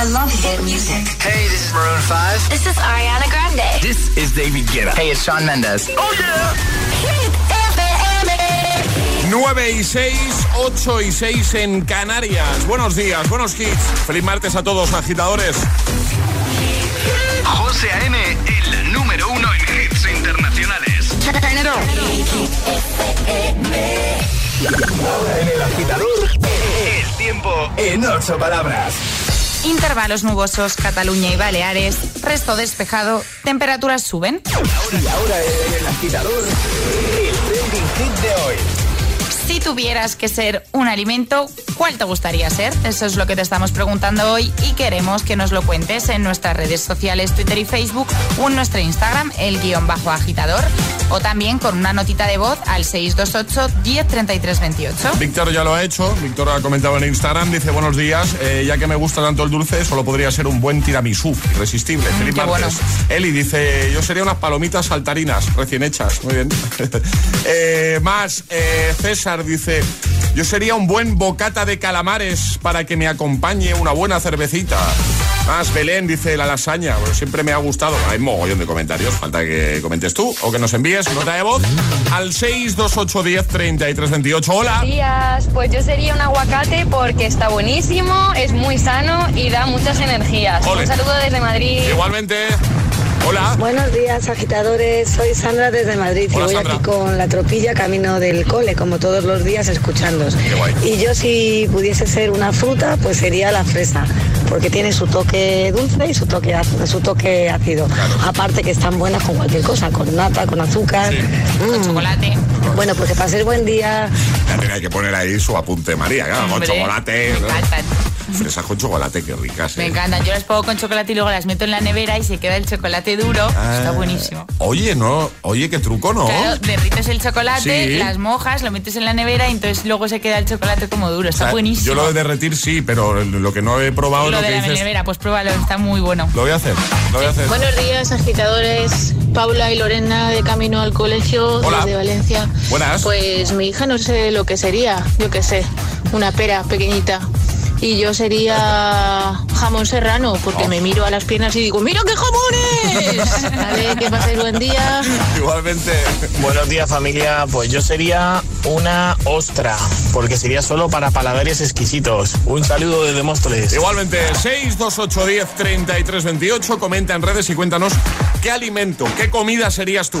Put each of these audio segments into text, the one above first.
I love hit music. Hey, this is Maroon 5. This is Ariana Grande. This is David Guetta. Hey, it's Shawn Mendes. Oh, yeah. Hit FM. 9 y 6, 8 y 6 en Canarias. Buenos días, buenos hits. Feliz martes a todos, agitadores. José A.M., el número uno en hits internacionales. Ahora en el agitador, El tiempo en ocho palabras. Intervalos nubosos, Cataluña y Baleares. Resto despejado. Temperaturas suben. Y ahora en el agitador, el trending hit de hoy. Si tuvieras que ser un alimento, ¿cuál te gustaría ser? Eso es lo que te estamos preguntando hoy y queremos que nos lo cuentes en nuestras redes sociales, Twitter y Facebook o en nuestro Instagram, el guion bajo agitador, o también con una notita de voz al 628 103328. Víctor ya lo ha hecho, Víctor ha comentado en Instagram, dice buenos días, eh, ya que me gusta tanto el dulce, solo podría ser un buen tiramisú, irresistible. Mm. Eli dice, yo sería unas palomitas saltarinas, recién hechas, muy bien. Eh, más, eh, César dice, yo sería un buen bocata de calamares para que me acompañe una buena cervecita. Más, Belén dice la lasaña, bueno, siempre me ha gustado. Hay mogollón de comentarios, falta que comentes tú o que nos envíes nota de voz al 62810 3328. Hola. días, pues yo sería un aguacate porque está buenísimo, es muy sano y da muchas energías. Ole. Un saludo desde Madrid. Igualmente. Hola. Buenos días, agitadores. Soy Sandra desde Madrid Hola, y voy Sandra. aquí con la tropilla camino del cole, como todos los días, escuchándos. Qué guay. Y yo, si pudiese ser una fruta, pues sería la fresa, porque tiene su toque dulce y su toque, su toque ácido. Aparte que están buenas con cualquier cosa, con nata, con azúcar. Con Mm. chocolate. Bueno, pues que paséis buen día. Ya tenía que poner ahí su apunte María, claro, con chocolate. Me ¿no? Fresas con chocolate, qué ricas. Me ¿eh? encantan. Yo las pongo con chocolate y luego las meto en la nevera y se queda el chocolate duro. Está Ah, buenísimo. Oye, no, oye, qué truco, ¿no? Claro, derrites el chocolate, Sí. las mojas, lo metes en la nevera y entonces luego se queda el chocolate como duro. O Está sea, buenísimo. Yo lo de derretir sí, pero lo que no he probado es Lo lo de que la dices. nevera, pues pruébalo, está muy bueno. Lo voy a hacer, lo voy a hacer. Buenos días, agitadores. Paula y Lorena de camino al colegio Hola. desde Valencia. Buenas. Pues mi hija no sé lo que sería, yo qué sé, una pera pequeñita. Y yo sería jamón serrano, porque Oh. me miro a las piernas y digo, ¡mira qué jamones! Vale, que paséis buen día. Igualmente. Buenos días familia, pues yo sería una ostra, porque sería solo para paladares exquisitos. Un saludo desde Móstoles. Igualmente, 62810 3328. Comenta en redes y cuéntanos qué alimento, qué comida serías tú.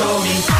told me.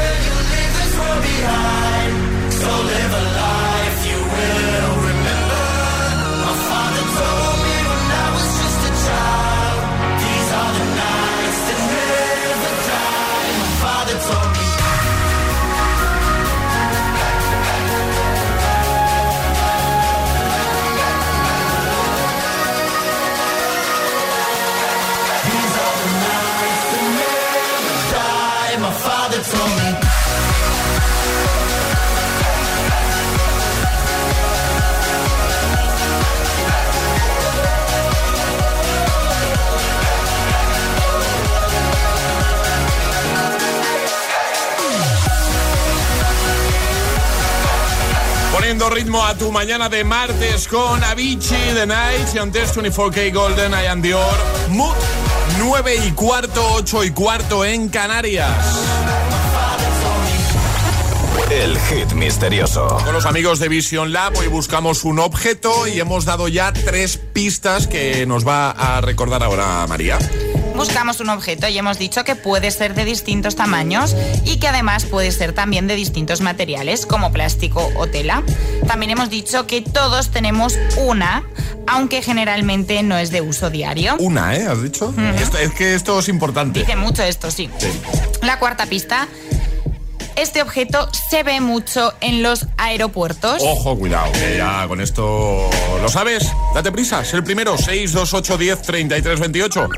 behind, tu mañana de martes con Avicii, The Night y antes 24K Golden, I Am Dior, Mood, 9 y cuarto, 8 y cuarto en Canarias. El hit misterioso. Con los amigos de Vision Lab hoy buscamos un objeto y hemos dado ya tres pistas que nos va a recordar ahora María. Buscamos un objeto y hemos dicho que puede ser de distintos tamaños y que además puede ser también de distintos materiales como plástico o tela. También hemos dicho que todos tenemos una, aunque generalmente no es de uso diario. Una, ¿eh? ¿Has dicho? Esto- es que esto es importante. Dice mucho esto, sí. Sí. La cuarta pista. Este objeto se ve mucho en los aeropuertos. Ojo, cuidado, que ya con esto lo sabes. Date prisa, es el primero. 628 10 33 28.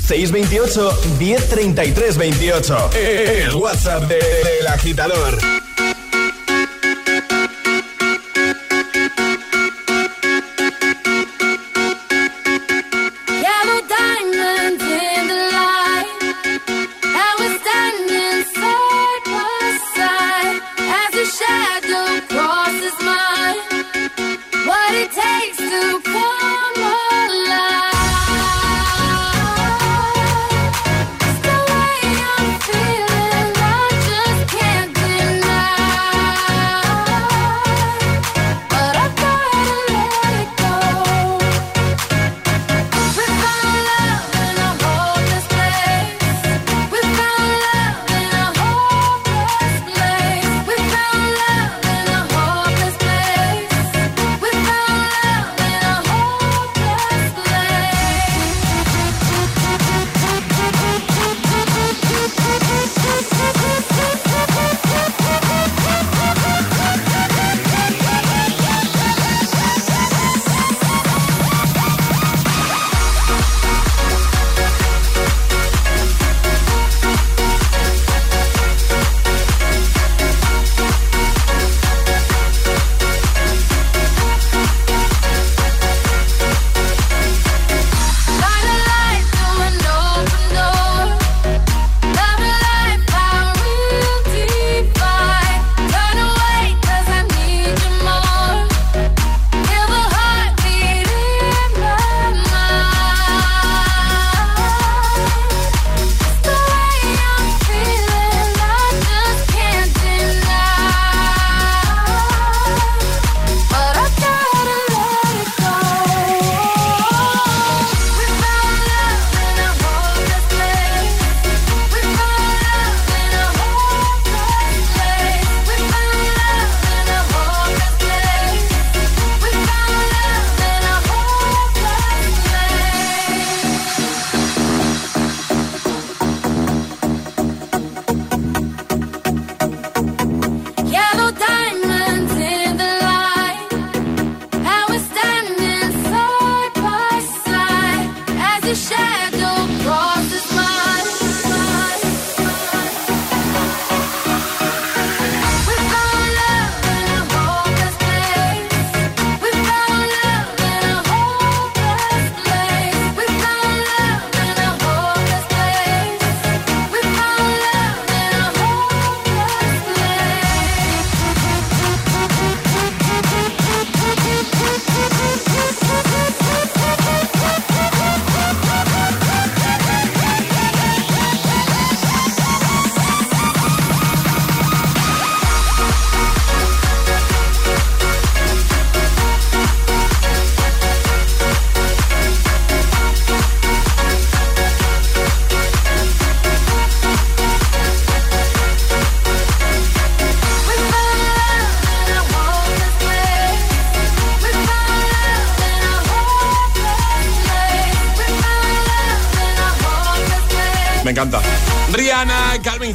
628 1033 28. El WhatsApp de- del agitador.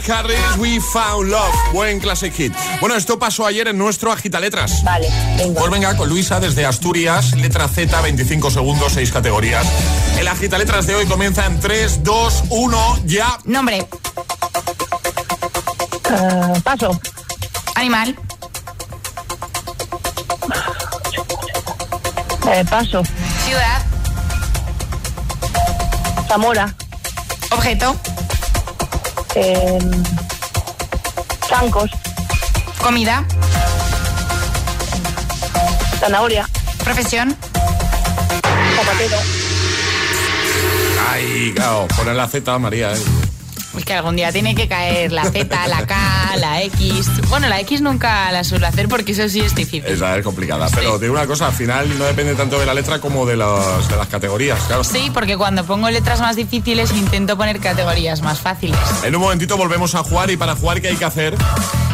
Harris, We Found Love. Buen classic hit. Bueno, esto pasó ayer en nuestro Agita Letras. Vale, venga. Pues venga, con Luisa desde Asturias, letra Z, 25 segundos, 6 categorías. El Agita Letras de hoy comienza en 3, 2, 1, ya. Nombre. Ah, paso. Animal. Eh, paso. Ciudad. Zamora. Objeto. Eh, Chancos. Comida. Zanahoria. Profesión. Zapatero. Ay, claro, poner la Z, María. eh. Que algún día tiene que caer la Z, la K, la X. Bueno, la X nunca la suelo hacer porque eso sí es difícil. Esa es complicada. Pero digo una cosa, al final no depende tanto de la letra como de, los- de las categorías, claro. Sí, porque cuando pongo letras más difíciles intento poner categorías más fáciles. En un momentito volvemos a jugar y para jugar, ¿qué hay que hacer?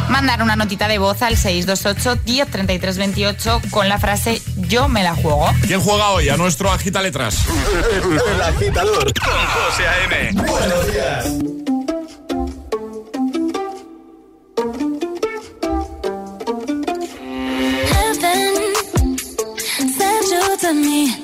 Mandar una notita de voz al 628 10 33 28 con la frase Yo me la juego. ¿Quién juega hoy a nuestro Agita Letras? El agitador con José A.M. Buenos días. To me.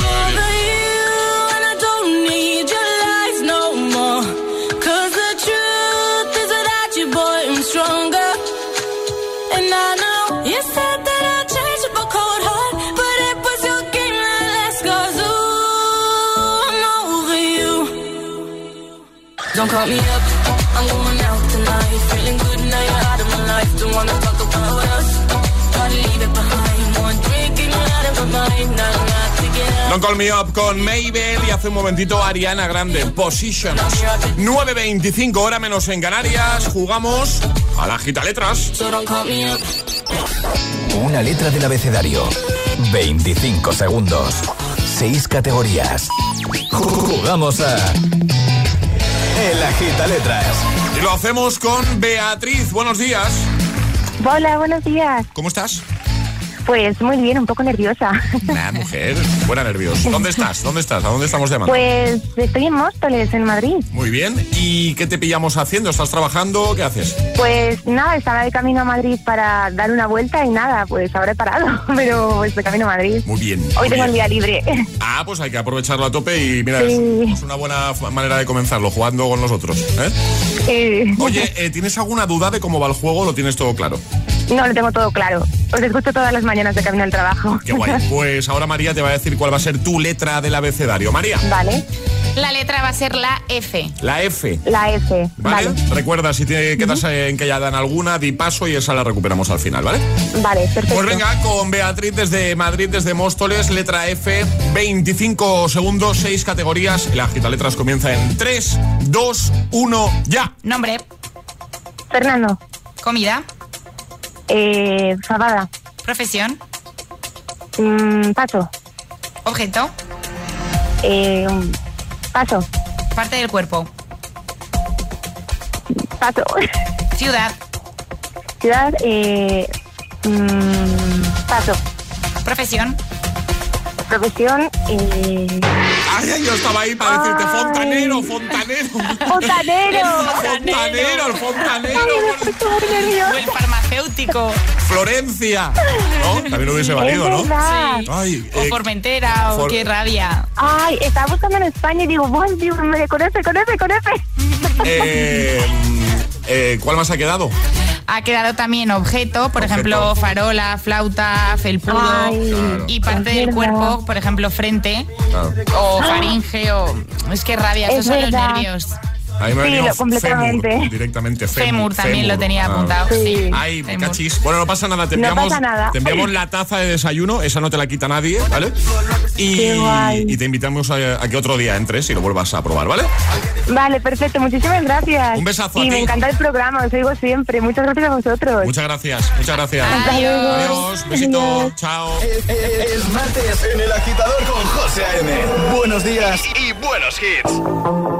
over you and I don't need your lies no the truth is you, boy, I'm stronger. And I know you said that up a cold heart, but it was your game that I'm over you. Don't call me up. I'm going out tonight, feeling good now life. Don't wanna talk about us. To leave it behind. One drink and you're out of my mind. Not enough to get up. Don't Call Me Up con Mabel y hace un momentito Ariana Grande, Positions. 9.25 hora menos en Canarias, jugamos a la gita letras. So don't call me up. Una letra del abecedario. 25 segundos. 6 categorías. Jugamos a. El Agita Letras. Y lo hacemos con Beatriz. Buenos días. Hola, buenos días. ¿Cómo estás? Pues muy bien, un poco nerviosa. Nah, mujer. Buena nervios. ¿Dónde estás? ¿Dónde estás? ¿A dónde estamos llamando? Pues estoy en Móstoles, en Madrid. Muy bien. ¿Y qué te pillamos haciendo? ¿Estás trabajando? ¿Qué haces? Pues nada, estaba de camino a Madrid para dar una vuelta y nada, pues ahora he parado, pero pues de camino a Madrid. Muy bien. Hoy muy tengo el bien. día libre. Ah, pues hay que aprovecharlo a tope y mira, Sí. es, una buena manera de comenzarlo, jugando con nosotros. ¿eh? Oye, eh, ¿tienes alguna duda de cómo va el juego? ¿Lo tienes todo claro? No, lo tengo todo claro. Os escucho todas las mañanas de camino al trabajo. Qué guay. Pues ahora María te va a decir cuál va a ser tu letra del abecedario. María, Vale, La letra va a ser la F. la F. la F. ¿Vale? Vale, Recuerda, si te quedas eh, encallada en alguna, di paso y esa la recuperamos al final, ¿vale? vale, perfecto. Pues venga, con Beatriz desde Madrid, desde Móstoles, letra F, 25 segundos, 6 categorías. La agita letras comienza en 3, 2, 1, ya. Nombre, Fernando, comida, eh, Fabada, profesión, mm, Paso, objeto, eh, Paso, parte del cuerpo, Paso, ciudad, Ciudad, eh, mm, Paso, profesión, Profesión, eh, Ay, ay, yo estaba ahí para decirte Ay. fontanero, fontanero. Fontanero. fontanero, el fontanero. o el farmacéutico, Florencia. ¿No? También lo hubiese valido, ¿no? verdad. Ay, o eh, Formentera, o For- qué rabia. Ay, estaba buscando en España y digo, ¡Ay, Dios, me conoce, conoce, conoce! eh, eh, ¿Cuál más ha quedado? Ha quedado también objeto, por Objeto. ejemplo, farola, flauta, felpudo. Ay, Claro. Y parte del cuerpo, por ejemplo, frente Claro. o faringe o... Es que rabia, Es esos son los nervios. A mí me ha Sí, lo- completamente. fémur, directamente. Fémur también lo tenía Ah. apuntado. Sí. Ay, Fémur. cachis. Bueno, no pasa nada. Te No enviamos, pasa nada. te enviamos la taza de desayuno. Esa no te la quita nadie, ¿vale? Y, Qué guay. y te invitamos a, a que otro día entres y lo vuelvas a probar, ¿vale? Vale, perfecto, muchísimas gracias. Un besazo a Y ti. me encanta el programa, os oigo siempre. Muchas gracias a vosotros. Muchas gracias, muchas gracias. Adiós. Adiós, besito, Adiós. chao. Es martes en el agitador con José A.M. Buenos días. Y buenos hits.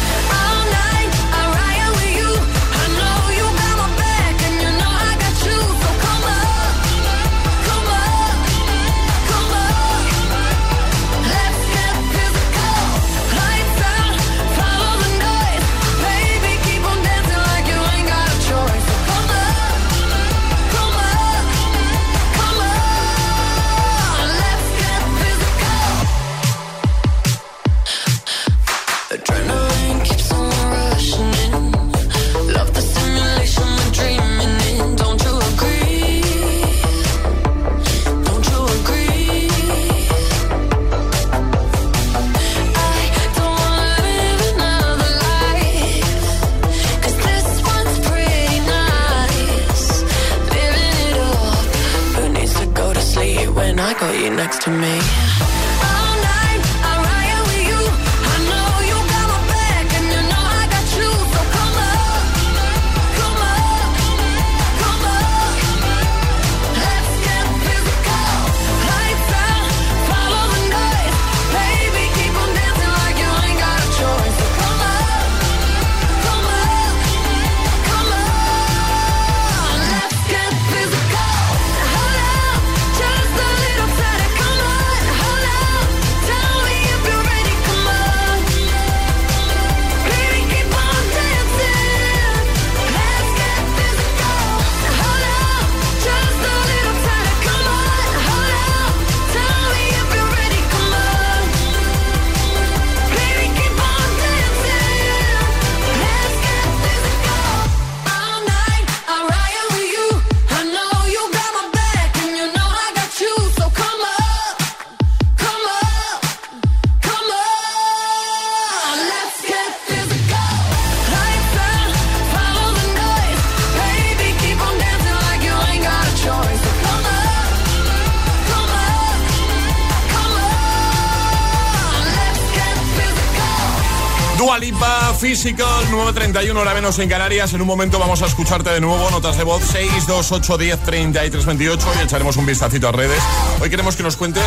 Lipa, Physical, 9.31 hora menos en Canarias. En un momento vamos a escucharte de nuevo. Notas de voz 628 10 33 28 y echaremos un vistacito a redes. Hoy queremos que nos cuentes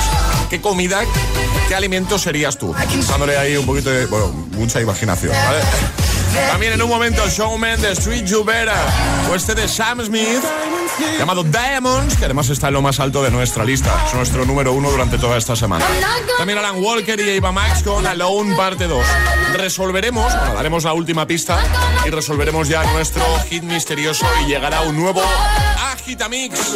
qué comida, qué alimento serías tú. Dándole ahí un poquito de, bueno, mucha imaginación, ¿vale? También en un momento, Showman de Street Better. O este de Sam Smith, llamado Diamonds, que además está en lo más alto de nuestra lista. Es nuestro número uno durante toda esta semana. También Alan Walker y Eva Max con Alone Parte 2. Resolveremos, bueno, daremos la última pista y resolveremos ya nuestro hit misterioso y llegará un nuevo Agitamix.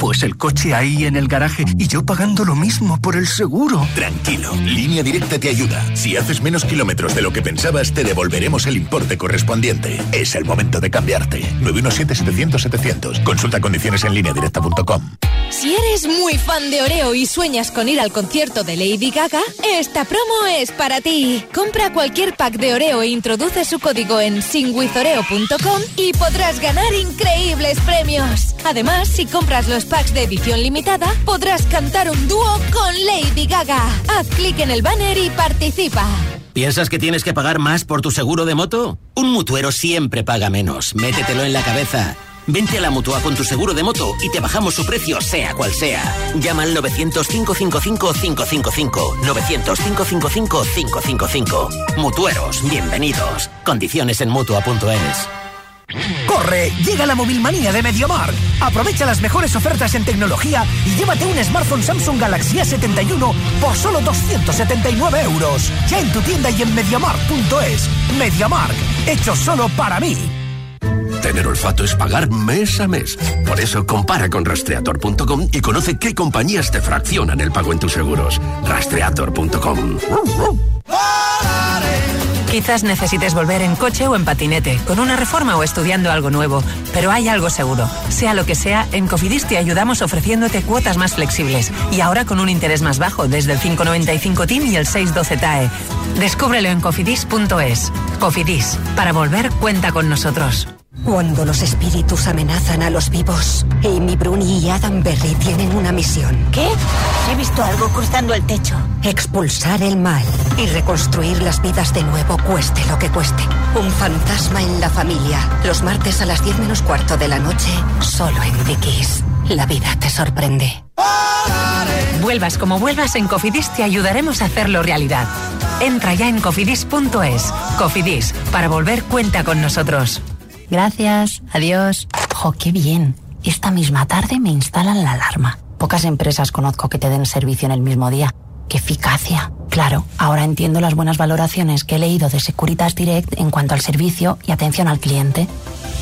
Pues el coche ahí en el garaje y yo pagando lo mismo por el seguro. Tranquilo, Línea Directa te ayuda. Si haces menos kilómetros de lo que pensabas, te devolveremos el importe correspondiente. Es el momento de cambiarte. 917-700-700. Consulta condiciones en lineadirecta.com. Si eres muy fan de Oreo y sueñas con ir al concierto de Lady Gaga, esta promo es para ti. Compra cualquier pack de Oreo e introduce su código en singwithoreo.com y podrás ganar increíbles premios. Además, si compras los packs de edición limitada, podrás cantar un dúo con Lady Gaga. Haz clic en el banner y participa. ¿Piensas que tienes que pagar más por tu seguro de moto? Un mutuero siempre paga menos. Métetelo en la cabeza. Vente a la Mutua con tu seguro de moto y te bajamos su precio sea cual sea. Llama al 900-555-555. 900-555-555. Mutueros, bienvenidos. Condiciones en Mutua.es. ¡Corre! Llega la movilmanía de MediaMark. Aprovecha las mejores ofertas en tecnología y llévate un smartphone Samsung Galaxy A71 por solo 279 euros. Ya en tu tienda y en MediaMark.es. MediaMark, hecho solo para mí. Tener olfato es pagar mes a mes. Por eso compara con rastreator.com y conoce qué compañías te fraccionan el pago en tus seguros. Rastreator.com. Quizás necesites volver en coche o en patinete, con una reforma o estudiando algo nuevo, pero hay algo seguro. Sea lo que sea, en Cofidis te ayudamos ofreciéndote cuotas más flexibles y ahora con un interés más bajo desde el 595 TIN y el 612 TAE. Descúbrelo en cofidis.es. Cofidis, para volver cuenta con nosotros. Cuando los espíritus amenazan a los vivos, Amy Bruni y Adam Berry tienen una misión. ¿Qué? He visto algo cruzando el techo. Expulsar el mal y reconstruir las vidas de nuevo, cueste lo que cueste. Un fantasma en la familia. Los martes a las 10 menos cuarto de la noche, solo en Dickies. la vida te sorprende. Vuelvas como vuelvas, en Cofidis te ayudaremos a hacerlo realidad. Entra ya en cofidis.es. Cofidis, para volver cuenta con nosotros. Gracias, adiós. Jo, qué bien. Esta misma tarde me instalan la alarma. Pocas empresas conozco que te den servicio en el mismo día. ¡Qué eficacia! Claro, ahora entiendo las buenas valoraciones que he leído de Securitas Direct en cuanto al servicio y atención al cliente.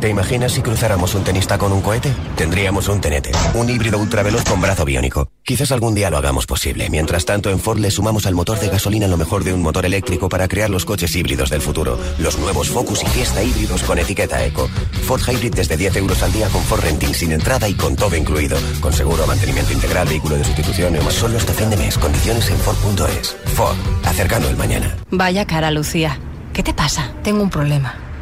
¿Te imaginas si cruzáramos un tenista con un cohete? Tendríamos un tenete, un híbrido ultraveloz con brazo biónico. Quizás algún día lo hagamos posible. Mientras tanto, en Ford le sumamos al motor de gasolina lo mejor de un motor eléctrico para crear los coches híbridos del futuro. Los nuevos Focus y Fiesta híbridos con etiqueta Eco. Ford Hybrid desde 10 euros al día con Ford Renting sin entrada y con todo incluido. Con seguro, mantenimiento integral, vehículo de sustitución y más solo hasta fin de mes. Condiciones en Ford.es. Ford, acercando el mañana. Vaya cara, Lucía. ¿Qué te pasa? Tengo un problema.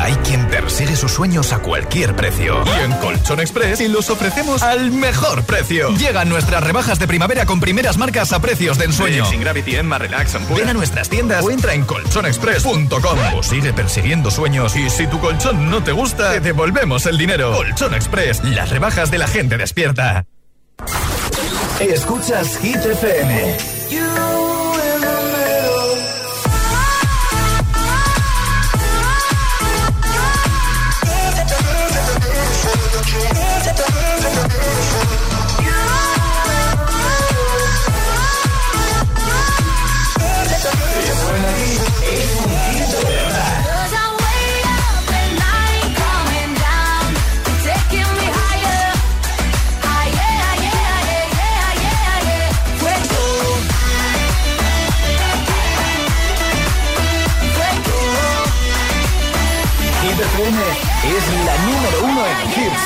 Hay quien persigue sus sueños a cualquier precio. Y en Colchón Express y los ofrecemos al mejor precio. Llegan nuestras rebajas de primavera con primeras marcas a precios de ensueño. Sin Gravity, Emma Relax, Ampura. Ven a nuestras tiendas o entra en colchonexpress.com o sigue persiguiendo sueños y si tu colchón no te gusta, te devolvemos el dinero. Colchón Express, las rebajas de la gente despierta. Escuchas Hit FM.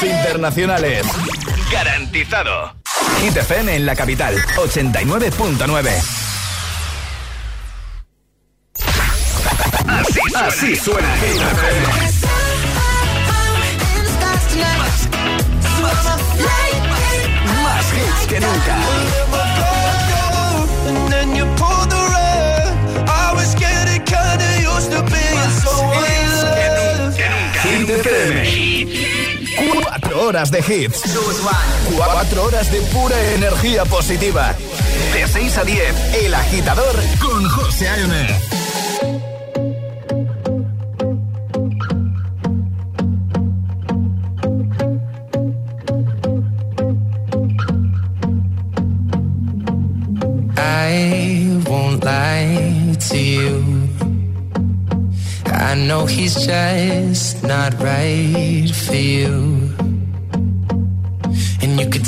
Internacionales. Garantizado. Hit FM en la capital, 89.9. Así Así suena FM. Más hits que nunca. Horas de hits. Cuatro horas de pura energía positiva. De 6 a 10, El Agitador con José A.M. I know he's just not right for you.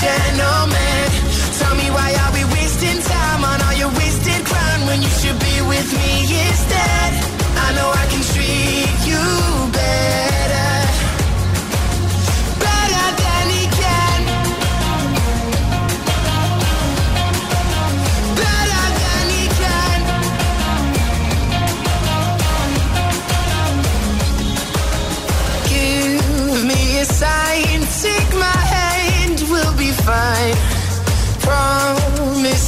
gentleman. Tell me why are we wasting time on all your wasted crown when you should be with me instead?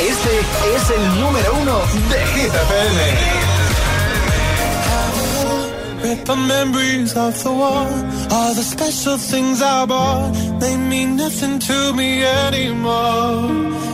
Este es el número uno de Hit FM. Rip the memories of the war. All the special things I bought. They mean nothing to me anymore.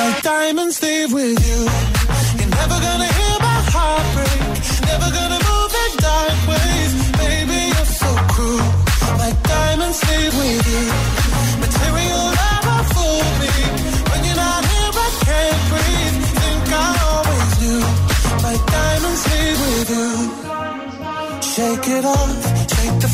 My diamonds leave with you. You're never gonna hear my heart break. Never gonna move in dark ways. Baby, you're so cruel. My diamonds leave with you. Material never fooled me. When you're not here, I can't breathe. Think I always knew. My diamonds leave with you. Shake it off.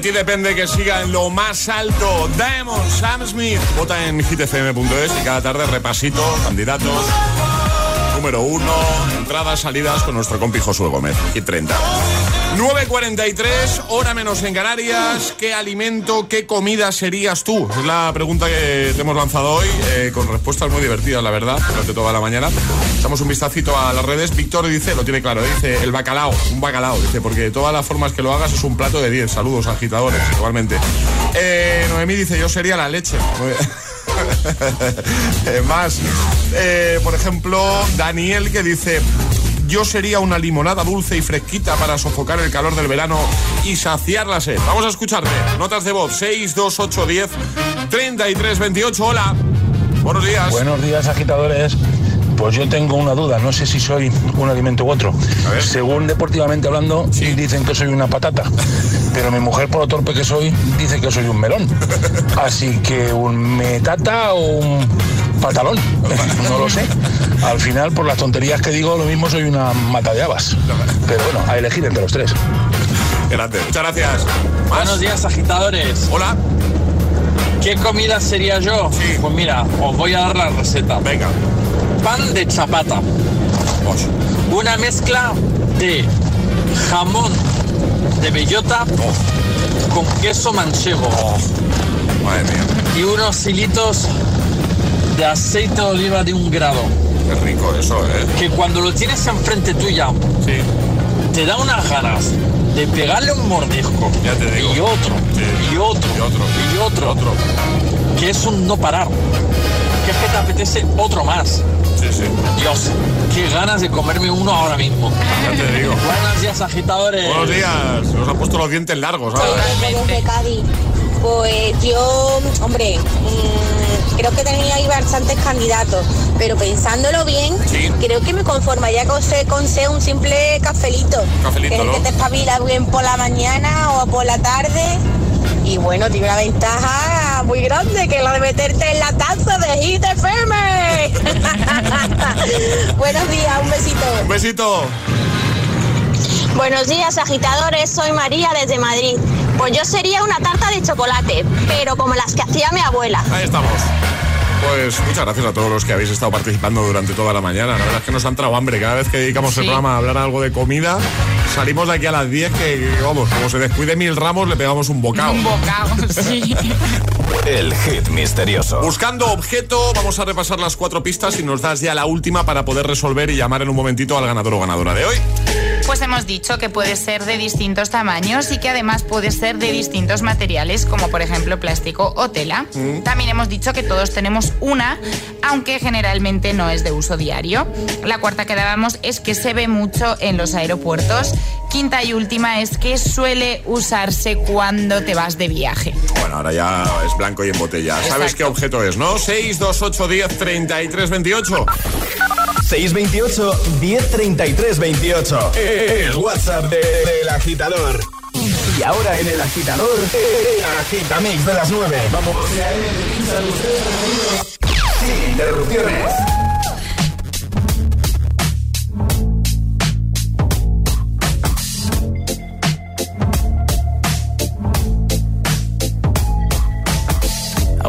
De ti depende que siga en lo más alto. Diamond Sam Smith. Vota en hitfm.es y cada tarde repasito, candidatos. Número uno, entradas, salidas con nuestro compi Josué Gómez. Hit 30. 9.43, hora menos en Canarias. ¿Qué alimento, qué comida serías tú? Es la pregunta que te hemos lanzado hoy, eh, con respuestas muy divertidas, la verdad, durante toda la mañana. Echamos un vistacito a las redes. Víctor dice, lo tiene claro, dice el bacalao, un bacalao, dice, porque de todas las formas que lo hagas es un plato de 10. Saludos, agitadores, igualmente. Eh, Noemí dice, yo sería la leche. Eh, Más, eh, por ejemplo, Daniel que dice, yo sería una limonada dulce y fresquita para sofocar el calor del verano y saciar la sed. Vamos a escucharte. Notas de voz 62810 3328. Hola. Buenos días. Buenos días, agitadores. Pues yo tengo una duda, no sé si soy un alimento u otro. Según deportivamente hablando, dicen que soy una patata, pero mi mujer, por lo torpe que soy, dice que soy un melón. Así que un metata o un patalón, no lo sé. Al final, por las tonterías que digo, lo mismo soy una mata de habas. Pero bueno, a elegir entre los tres. Grande. Muchas gracias. Buenos días, agitadores. Hola. ¿Qué comida sería yo? Pues mira, os voy a dar la receta. Venga. Pan de chapata. Una mezcla de jamón de bellota con queso manchego. Madre mía. Y unos hilitos de aceite de oliva de un grado. Qué rico eso, ¿eh? Que cuando lo tienes enfrente tuya, te da unas ganas de pegarle un mordisco. Ya te digo. Y otro, y otro, Y otro. y otro, otro. Que es un no parar. Que es que te apetece otro más. Sí, sí. Dios, qué ganas de comerme uno ahora mismo. Ya te digo. Buenos días, agitadores. Buenos días. Nos han puesto los dientes largos. Pues yo, hombre, mm, creo que tenía ahí bastantes candidatos, pero pensándolo bien, creo que me conformaría con ser, con ser un simple cafelito. Cafelito, que ¿no? que te espabila bien por la mañana o por la tarde. Y bueno, tiene una ventaja muy grande, que es la de meterte en la taza de Hit FM. Buenos días, un besito. Un besito. Buenos días, agitadores. Soy María desde Madrid. Pues yo sería una tarta de chocolate, pero como las que hacía mi abuela. Ahí estamos. Pues muchas gracias a todos los que habéis estado participando durante toda la mañana. La verdad es que nos han entrado hambre. Cada vez que dedicamos el programa a hablar algo de comida, salimos de aquí a las 10 que, que, vamos, como se descuide mil ramos, le pegamos un bocado. Un bocado, sí. El hit misterioso. Buscando objeto, vamos a repasar las cuatro pistas y nos das ya la última para poder resolver y llamar en un momentito al ganador o ganadora de hoy. Pues hemos dicho que puede ser de distintos tamaños y que además puede ser de distintos materiales, como por ejemplo plástico o tela. También hemos dicho que todos tenemos una, aunque generalmente no es de uso diario. La cuarta que dábamos es que se ve mucho en los aeropuertos. Quinta y última es que suele usarse cuando te vas de viaje. Bueno, ahora ya es blanco y en botella. ¿Sabes Exacto. qué objeto es, no? 6, 2, 8, 10, 33, 28. 628 1033 28. El WhatsApp de- del agitador. Y ahora en el agitador, agitamix de las 9. Vamos. Sin interrupciones.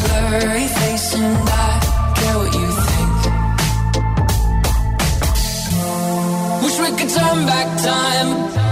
Blurry Face and I care what you think. Wish we could turn back time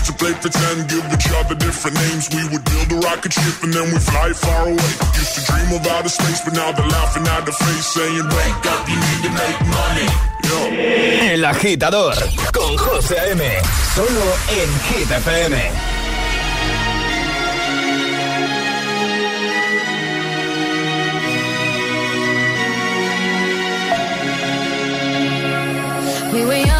Used to play pretend, give each other different names. We would build a rocket ship and then we fly far away. Used to dream of outer space, but now they're laughing at the face, saying, wake up, you need to make money. Yo. El agitador con José A.M. Solo en Hit FM. We were young,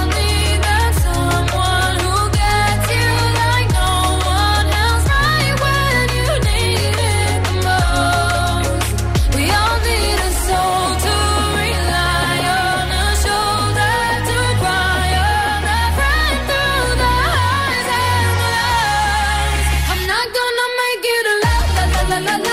la la la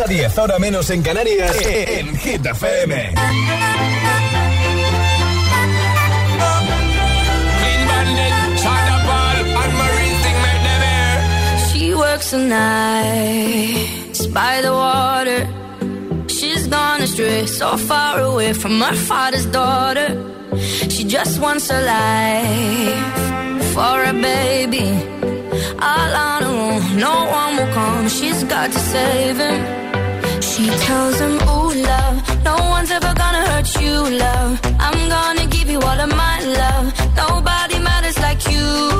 6 a 10, ahora menos en Canarias, en Hit FM. She works the nights, by the water. She's gone astray, so far away from her father's daughter. She just wants a life for a baby. All on her own, no one will come. She's got to save him. Tells him, Ooh, love, no one's ever gonna hurt you, love. I'm gonna give you all of my love. Nobody matters like you.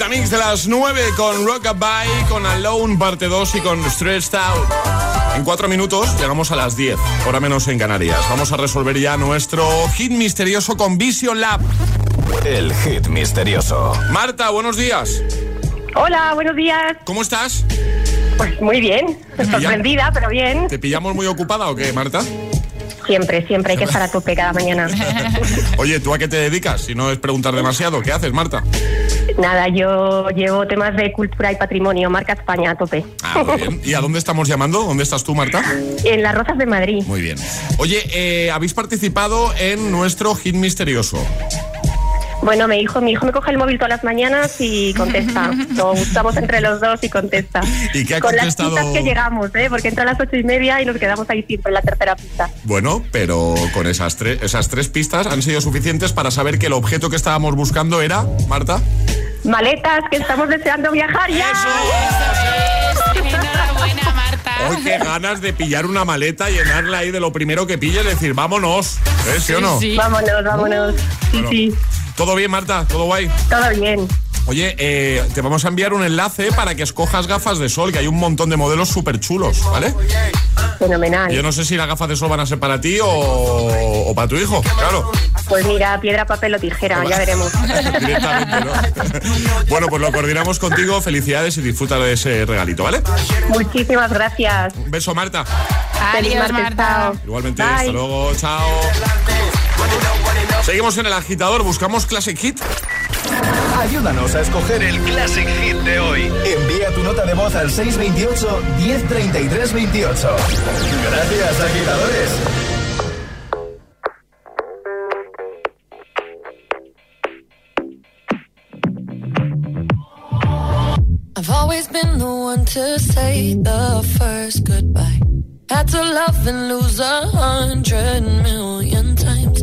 Gitamix de las 9 con Rockabye, con Alone parte 2 y con Stressed Out. En cuatro minutos llegamos a las 10, hora menos en Canarias. Vamos a resolver ya nuestro hit misterioso con Vision Lab. El hit misterioso. Marta, buenos días. Hola, buenos días. ¿Cómo estás? Pues muy bien, sorprendida, pero bien. ¿Te pillamos muy ocupada o qué, Marta? Siempre, siempre hay que estar a tope cada mañana. Oye, ¿tú a qué te dedicas? Si no es preguntar demasiado, ¿qué haces, Marta? Nada, yo llevo temas de cultura y patrimonio, marca España a tope. Ah, muy bien. ¿Y a dónde estamos llamando? ¿Dónde estás tú, Marta? En las Rozas de Madrid. Muy bien. Oye, eh, habéis participado en nuestro hit misterioso. Bueno, mi hijo, mi hijo me coge el móvil todas las mañanas y contesta. Lo buscamos entre los dos y contesta. ¿Y qué ha Con contestado? las pistas que llegamos, ¿eh? Porque entra a las ocho y media y nos quedamos ahí siempre en la tercera pista. Bueno, pero con esas, tres esas tres pistas han sido suficientes para saber que el objeto que estábamos buscando era, Marta. Maletas, que estamos deseando viajar ya. Enhorabuena, Marta. Hoy qué ganas de pillar una maleta, llenarla ahí de lo primero que pille y decir, vámonos. ¿Eh, ¿Sí o no? Vámonos, vámonos. Sí, Bueno, sí. ¿Todo bien, Marta? ¿Todo guay? Todo bien. Oye, eh, te vamos a enviar un enlace para que escojas gafas de sol, que hay un montón de modelos súper chulos, ¿vale? Fenomenal. Yo no sé si las gafas de sol van a ser para ti o, o para tu hijo, claro. Pues mira, piedra, papel o tijera, ya veremos. Directamente, ¿no? bueno, pues lo coordinamos contigo. Felicidades y disfruta de ese regalito, ¿vale? Muchísimas gracias. Un beso, Marta. Adiós, Marta. Igualmente, Bye. hasta luego, chao. Seguimos en el agitador, buscamos Classic Hit. Ayúdanos a escoger el Classic Hit de hoy. Envía tu nota de voz al 628 1033 28. Gracias, agitadores. I've always been the one to say the first goodbye. Had to love and lose a hundred million times.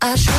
I should've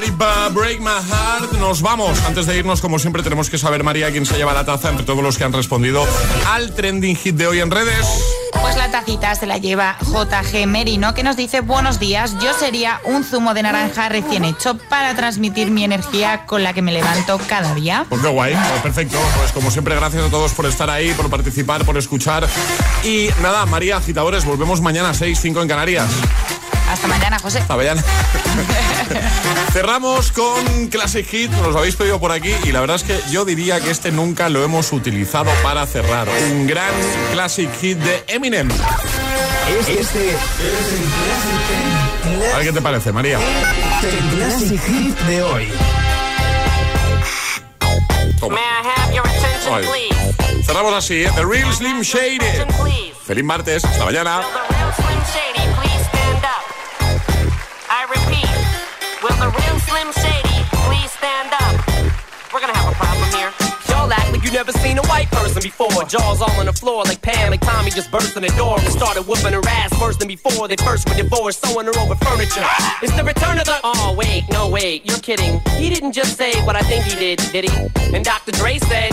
heart? Dua Lipa, Break My Heart. Nos vamos. Antes de irnos, como siempre, tenemos que saber, María, quién se lleva la taza entre todos los que han respondido al trending hit de hoy en redes. Pues la tacita se la lleva JG Merino que nos dice buenos días, yo sería un zumo de naranja recién hecho para transmitir mi energía con la que me levanto cada día. Pues qué guay, pues perfecto. Pues como siempre, gracias a todos por estar ahí, por participar, por escuchar. Y nada, María, agitadores, volvemos mañana a 6, 5 en Canarias. Hasta mañana, José. Hasta mañana. Cerramos con Classic Hit, nos lo habéis pedido por aquí y la verdad es que yo diría que este nunca lo hemos utilizado para cerrar. Un gran Classic Hit de Eminem. Este es el A ver qué te parece, María. el Classic Hit de hoy. Toma. May I have your attention, Ay. please? Cerramos así, ¿eh? The Real Slim Shady. Please. Feliz martes, hasta mañana. Repeat, will the real Slim Shady please stand up? We're gonna have a problem here. Y'all act like you never seen a white person before. Jaws all on the floor like Pam, like Tommy just burst in the door and started whooping her ass worse than before. They first were divorced, sewing her over furniture. It's the return of the. Oh wait, no wait, you're kidding. He didn't just say what I think he did, did he? And Dr. Dre said.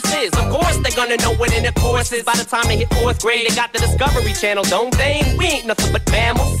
viruses. Of course, they're gonna know what intercourse is. By the time they hit fourth grade, they got the Discovery Channel, don't they? We ain't nothing but mammals.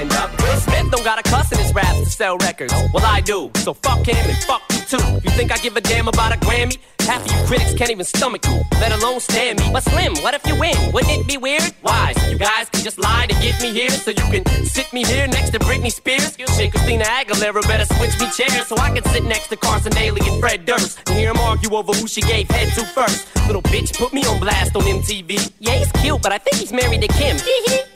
up. Will Smith don't got a cuss in his raps to sell records. Well, I do. So fuck him and fuck you too. You think I give a damn about a Grammy? Half of you critics can't even stomach you, let alone stand me. But Slim, what if you win? Wouldn't it be weird? Why? You guys can just lie to get me here, so you can sit me here next to Britney Spears. Shit, Christina Aguilera better switch me chairs so I can sit next to Carson Daly and Fred Durst and hear them argue over who she gave head to first. Little bitch put me on blast on MTV. Yeah, he's cute, but I think he's married to Kim.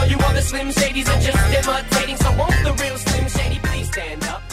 All you other Slim Shadys are just imitating. So won't the real Slim Shady please stand up?